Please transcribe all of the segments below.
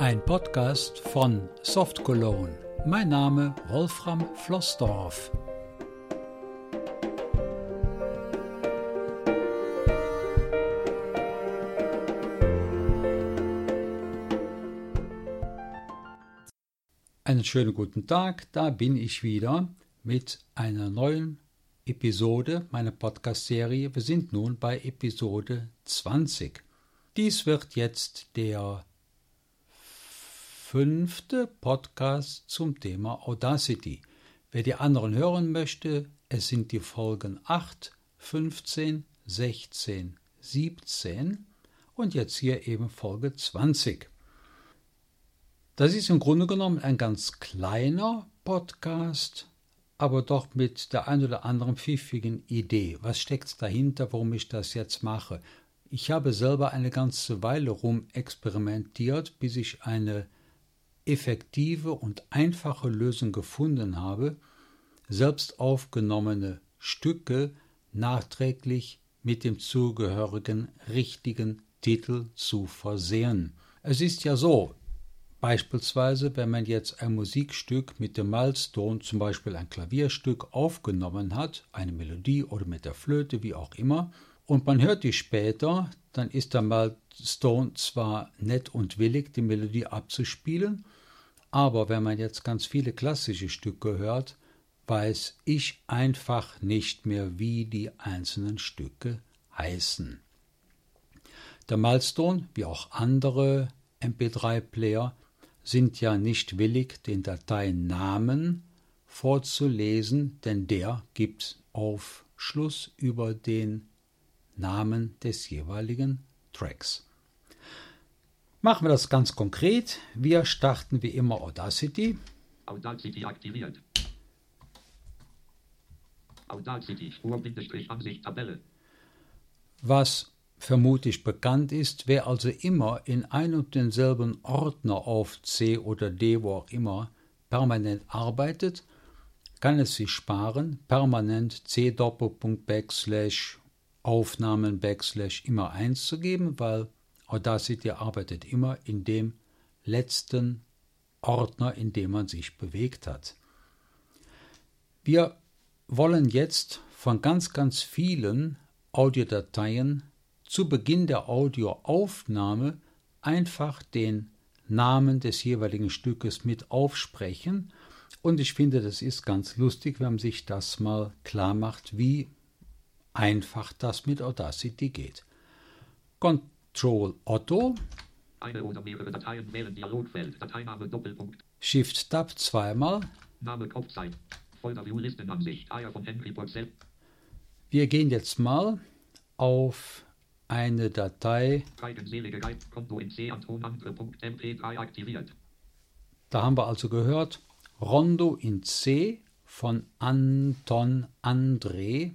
Ein Podcast von Soft Cologne. Mein Name Wolfram Flossdorf. Einen schönen guten Tag, da bin ich wieder mit einer neuen Episode meiner Podcast-Serie. Wir sind nun bei Episode 20. Dies wird jetzt der fünfte Podcast zum Thema Audacity. Wer die anderen hören möchte, es sind die Folgen 8, 15, 16, 17 und jetzt hier eben Folge 20. Das ist im Grunde genommen ein ganz kleiner Podcast, aber doch mit der ein oder anderen pfiffigen Idee. Was steckt dahinter, warum ich das jetzt mache? Ich habe selber eine ganze Weile rum experimentiert, bis ich eine effektive und einfache Lösung gefunden habe, selbst aufgenommene Stücke nachträglich mit dem zugehörigen richtigen Titel zu versehen. Es ist ja so, beispielsweise, wenn man jetzt ein Musikstück mit dem Milestone, zum Beispiel ein Klavierstück, aufgenommen hat, eine Melodie oder mit der Flöte, wie auch immer, und man hört die später, dann ist der Milestone zwar nett und willig, die Melodie abzuspielen, aber wenn man jetzt ganz viele klassische Stücke hört, weiß ich einfach nicht mehr, wie die einzelnen Stücke heißen. Der Milestone, wie auch andere MP3-Player, sind ja nicht willig, den Dateinamen vorzulesen, denn der gibt Aufschluss über den Namen des jeweiligen Tracks. Machen wir das ganz konkret. Wir starten wie immer Audacity. Audacity aktiviert. Audacity Spur-Ansicht Tabelle. Was vermutlich bekannt ist, wer also immer in ein und denselben Ordner auf C oder D, wo auch immer, permanent arbeitet, kann es sich sparen, permanent C Doppelpunkt Backslash Aufnahmen Backslash immer einzugeben, weil Audacity arbeitet immer in dem letzten Ordner, in dem man sich bewegt hat. Wir wollen jetzt von ganz, ganz vielen Audiodateien zu Beginn der Audioaufnahme einfach den Namen des jeweiligen Stückes mit aufsprechen. Und ich finde, das ist ganz lustig, wenn man sich das mal klar macht, wie einfach das mit Audacity geht. Control Otto. Eine oder mehrere Dateien wählen Dialogfeld. Dateiname Doppelpunkt. Shift Tab zweimal. Name Kopfzeit. Folder View Listenansicht. Eier von Henry Purcell. Wir gehen jetzt mal auf eine Datei. Eigenselige Guide. Konto in C. Anton Andre.mp3 aktiviert. Da haben wir also gehört Rondo in C von Anton André.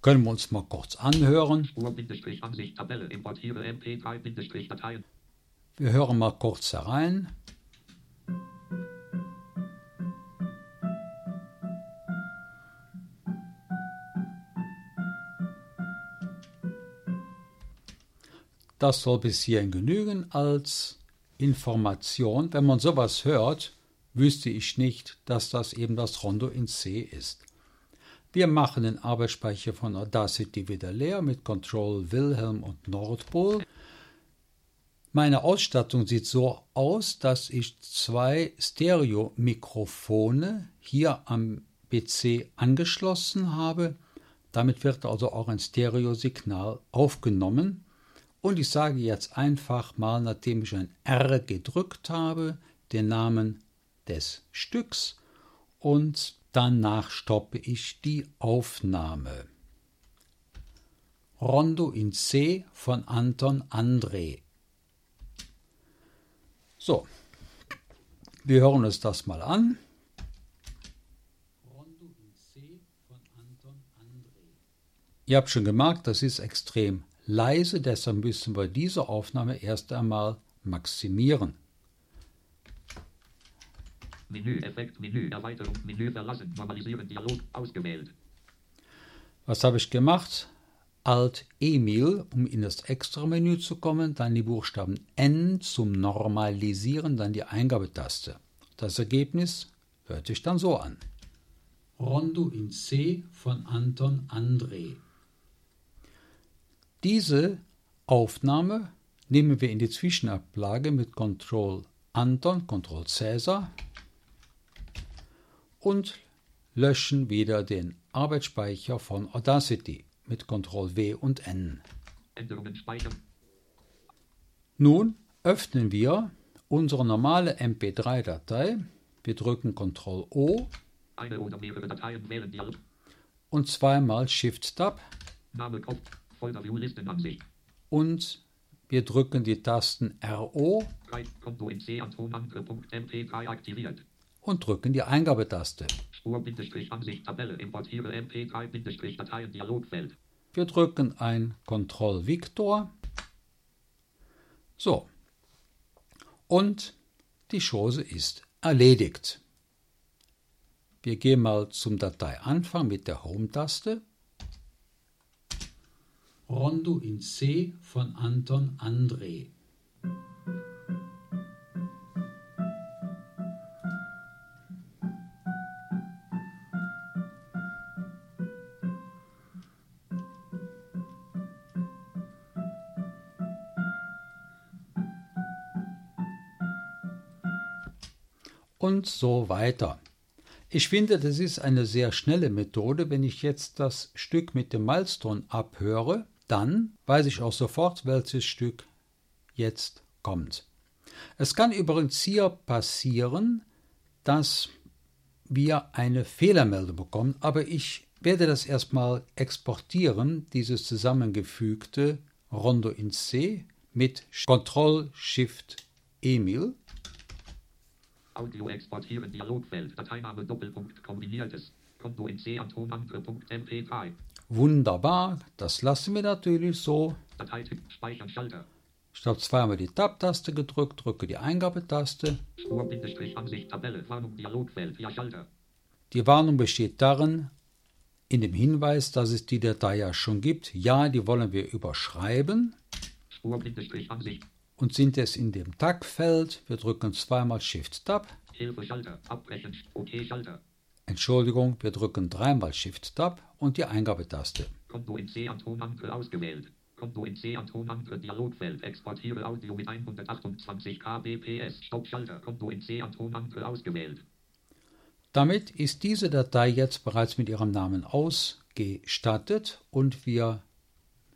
Können wir uns mal kurz anhören. Spur-Ansicht Tabelle. Importiere MP3-Dateien. Wir hören mal kurz herein. Das soll bis hierhin genügen als Information. Wenn man sowas hört, wüsste ich nicht, dass das eben das Rondo in C ist. Wir machen den Arbeitsspeicher von Audacity wieder leer mit Control Wilhelm und Nordpol. Meine Ausstattung sieht so aus, dass ich zwei Stereo-Mikrofone hier am PC angeschlossen habe. Damit wird also auch ein Stereosignal aufgenommen. Und ich sage jetzt einfach mal, nachdem ich ein R gedrückt habe, den Namen des Stücks und danach stoppe ich die Aufnahme. Rondo in C von Anton André. So, wir hören uns das mal an. Ihr habt schon gemerkt, das ist extrem leise, deshalb müssen wir diese Aufnahme erst einmal maximieren. Menü, Effekt, Menü, Erweiterung, Menü verlassen, Normalisieren, Dialog, ausgewählt. Was habe ich gemacht? Alt Emil, um in das Extra-Menü zu kommen, dann die Buchstaben N zum Normalisieren, dann die Eingabetaste. Das Ergebnis hört sich dann so an. Rondo in C von Anton André. Diese Aufnahme nehmen wir in die Zwischenablage mit Ctrl Anton, Ctrl Cäsar und löschen wieder den Arbeitsspeicher von Audacity mit Ctrl W und N. Änderungen speichern. Nun öffnen wir unsere normale MP3-Datei. Wir drücken Ctrl O Eine oder mehrere Dateien wählen Dialog. und zweimal Shift Tab Name Kopf. Folder View Listenansicht. und wir drücken die Tasten RO. Konto in C Atomandre.mp3 aktiviert. Und drücken die Eingabetaste. Spur-Ansicht Tabelle. Importiere MP3-Dateien Dialogfeld. Wir drücken ein Ctrl Victor. So. Und die Chose ist erledigt. Wir gehen mal zum Dateianfang mit der Home-Taste. Rondo in C von Anton André. Und so weiter. Ich finde, das ist eine sehr schnelle Methode. Wenn ich jetzt das Stück mit dem Milestone abhöre, dann weiß ich auch sofort, welches Stück jetzt kommt. Es kann übrigens hier passieren, dass wir eine Fehlermeldung bekommen, aber ich werde das erstmal exportieren, dieses zusammengefügte Rondo in C mit Ctrl Shift Emil. Audio exportieren Dialogfeld. Dateiname Doppelpunkt kombiniertes. Konto in C Atomandre.mp3. Wunderbar, das lassen wir natürlich so. Dateityp Speichern Schalter. Ich habe zweimal die Tab-Taste gedrückt, drücke die Eingabetaste. Spur-Ansicht Tabelle. Warnung Dialogfeld. Ja Schalter. Die Warnung besteht darin, in dem Hinweis, dass es die Datei ja schon gibt. Ja, die wollen wir überschreiben Spur-Ansicht. Und sind es in dem Tagfeld. Wir drücken zweimal Shift-Tab. Entschuldigung, wir drücken dreimal Shift-Tab und die Eingabetaste. Konto in C Atomandre ausgewählt. Konto in C Atomandre Dialogfeld. Exportiere Audio mit 128 kbps. Stoppschalter. Konto in C Atomandre ausgewählt. Damit ist diese Datei jetzt bereits mit ihrem Namen ausgestattet und wir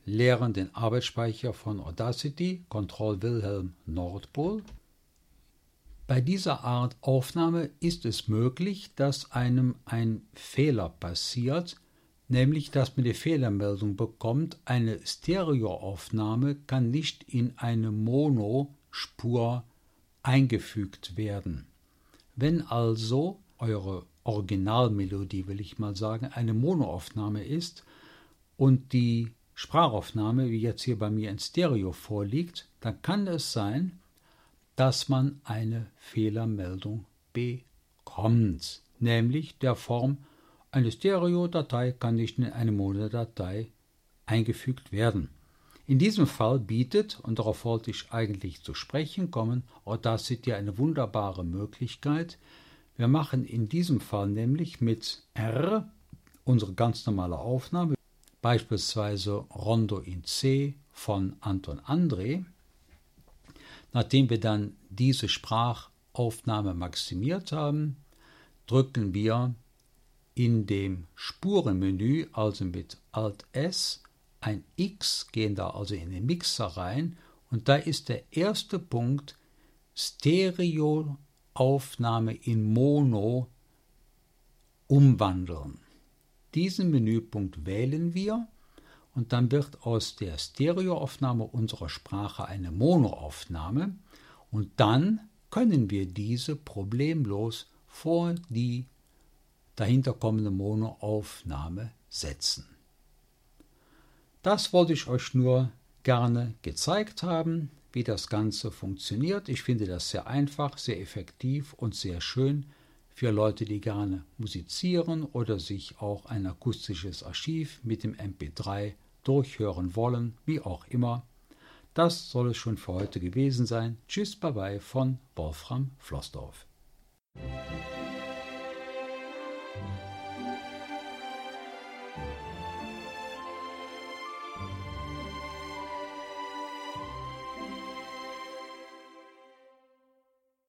leeren den Arbeitsspeicher von Audacity, Ctrl Wilhelm Nordpol. Bei dieser Art Aufnahme ist es möglich, dass einem ein Fehler passiert, nämlich dass man die Fehlermeldung bekommt, eine Stereoaufnahme kann nicht in eine Monospur eingefügt werden. Wenn also eure Originalmelodie, will ich mal sagen, eine Monoaufnahme ist und die Sprachaufnahme, wie jetzt hier bei mir in Stereo vorliegt, dann kann es sein, dass man eine Fehlermeldung bekommt, nämlich der Form, eine Stereodatei kann nicht in eine Monodatei eingefügt werden. In diesem Fall bietet, und darauf wollte ich eigentlich zu sprechen kommen, Audacity eine wunderbare Möglichkeit. Wir machen in diesem Fall nämlich mit R unsere ganz normale Aufnahme, beispielsweise Rondo in C von Anton André. Nachdem wir dann diese Sprachaufnahme maximiert haben, drücken wir in dem Spurenmenü, also mit Alt S, ein X, gehen da also in den Mixer rein und da ist der erste Punkt Stereoaufnahme in Mono umwandeln. Diesen Menüpunkt wählen wir und dann wird aus der Stereoaufnahme unserer Sprache eine Monoaufnahme und dann können wir diese problemlos vor die dahinter kommende Monoaufnahme setzen. Das wollte ich euch nur gerne gezeigt haben, wie das Ganze funktioniert. Ich finde das sehr einfach, sehr effektiv und sehr schön für Leute, die gerne musizieren oder sich auch ein akustisches Archiv mit dem MP3 durchhören wollen, wie auch immer. Das soll es schon für heute gewesen sein. Tschüss, bye bye von Wolfram Flossdorf.